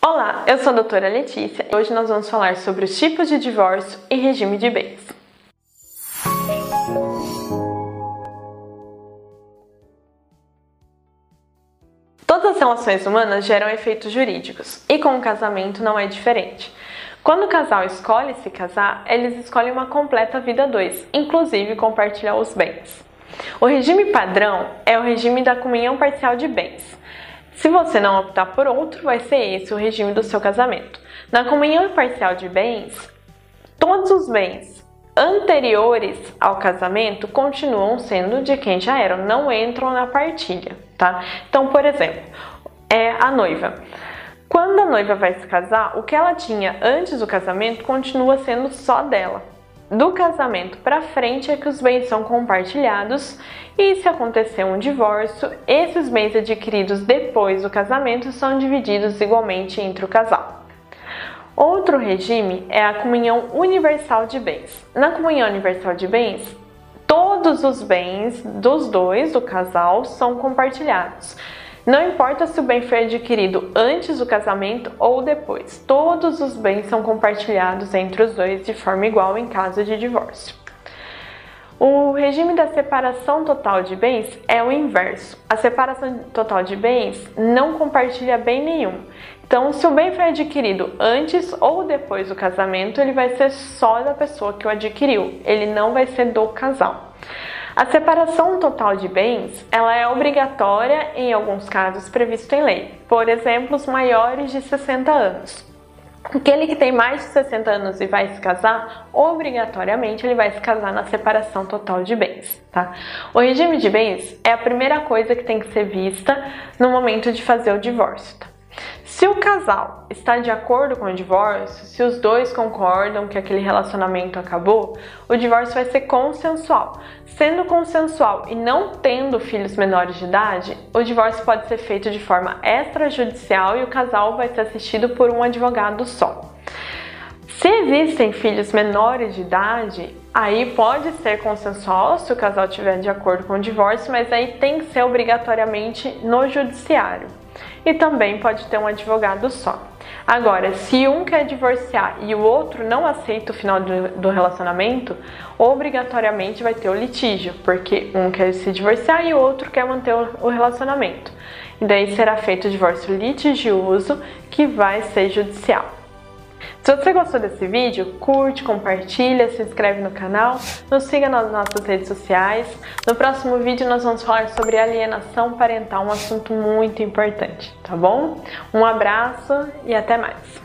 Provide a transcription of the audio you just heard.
Olá, eu sou a doutora Letícia e hoje nós vamos falar sobre os tipos de divórcio e regime de bens. Todas as relações humanas geram efeitos jurídicos e com o casamento não é diferente. Quando o casal escolhe se casar, eles escolhem uma completa vida dois, inclusive compartilhar os bens. O regime padrão é o regime da comunhão parcial de bens. Se você não optar por outro, vai ser esse o regime do seu casamento. Na comunhão parcial de bens, todos os bens anteriores ao casamento continuam sendo de quem já eram, não entram na partilha, tá? Então, por exemplo, é a noiva. Quando a noiva vai se casar, o que ela tinha antes do casamento continua sendo só dela do casamento para frente é que os bens são compartilhados e se acontecer um divórcio, esses bens adquiridos depois do casamento são divididos igualmente entre o casal. Outro regime é a comunhão universal de bens. Na comunhão universal de bens, todos os bens dos dois do casal são compartilhados. Não importa se o bem foi adquirido antes do casamento ou depois, todos os bens são compartilhados entre os dois de forma igual em caso de divórcio. O regime da separação total de bens é o inverso. A separação total de bens não compartilha bem nenhum. Então, se o bem foi adquirido antes ou depois do casamento, ele vai ser só da pessoa que o adquiriu, ele não vai ser do casal. A separação total de bens, ela é obrigatória em alguns casos previsto em lei. Por exemplo, os maiores de 60 anos. Aquele que tem mais de 60 anos e vai se casar, obrigatoriamente ele vai se casar na separação total de bens, tá? O regime de bens é a primeira coisa que tem que ser vista no momento de fazer o divórcio, tá? Se o casal está de acordo com o divórcio, se os dois concordam que aquele relacionamento acabou, o divórcio vai ser consensual. Sendo consensual e não tendo filhos menores de idade, o divórcio pode ser feito de forma extrajudicial e o casal vai ser assistido por um advogado só. Se existem filhos menores de idade, aí pode ser consensual se o casal estiver de acordo com o divórcio, mas aí tem que ser obrigatoriamente no judiciário e também pode ter um advogado só. Agora, se um quer divorciar e o outro não aceita o final do, relacionamento, obrigatoriamente vai ter o litígio, porque um quer se divorciar e o outro quer manter o relacionamento. E daí será feito o divórcio litigioso, que vai ser judicial. Se você gostou desse vídeo, curte, compartilha, se inscreve no canal, nos siga nas nossas redes sociais. No próximo vídeo nós vamos falar sobre alienação parental, um assunto muito importante, tá bom? Um abraço e até mais!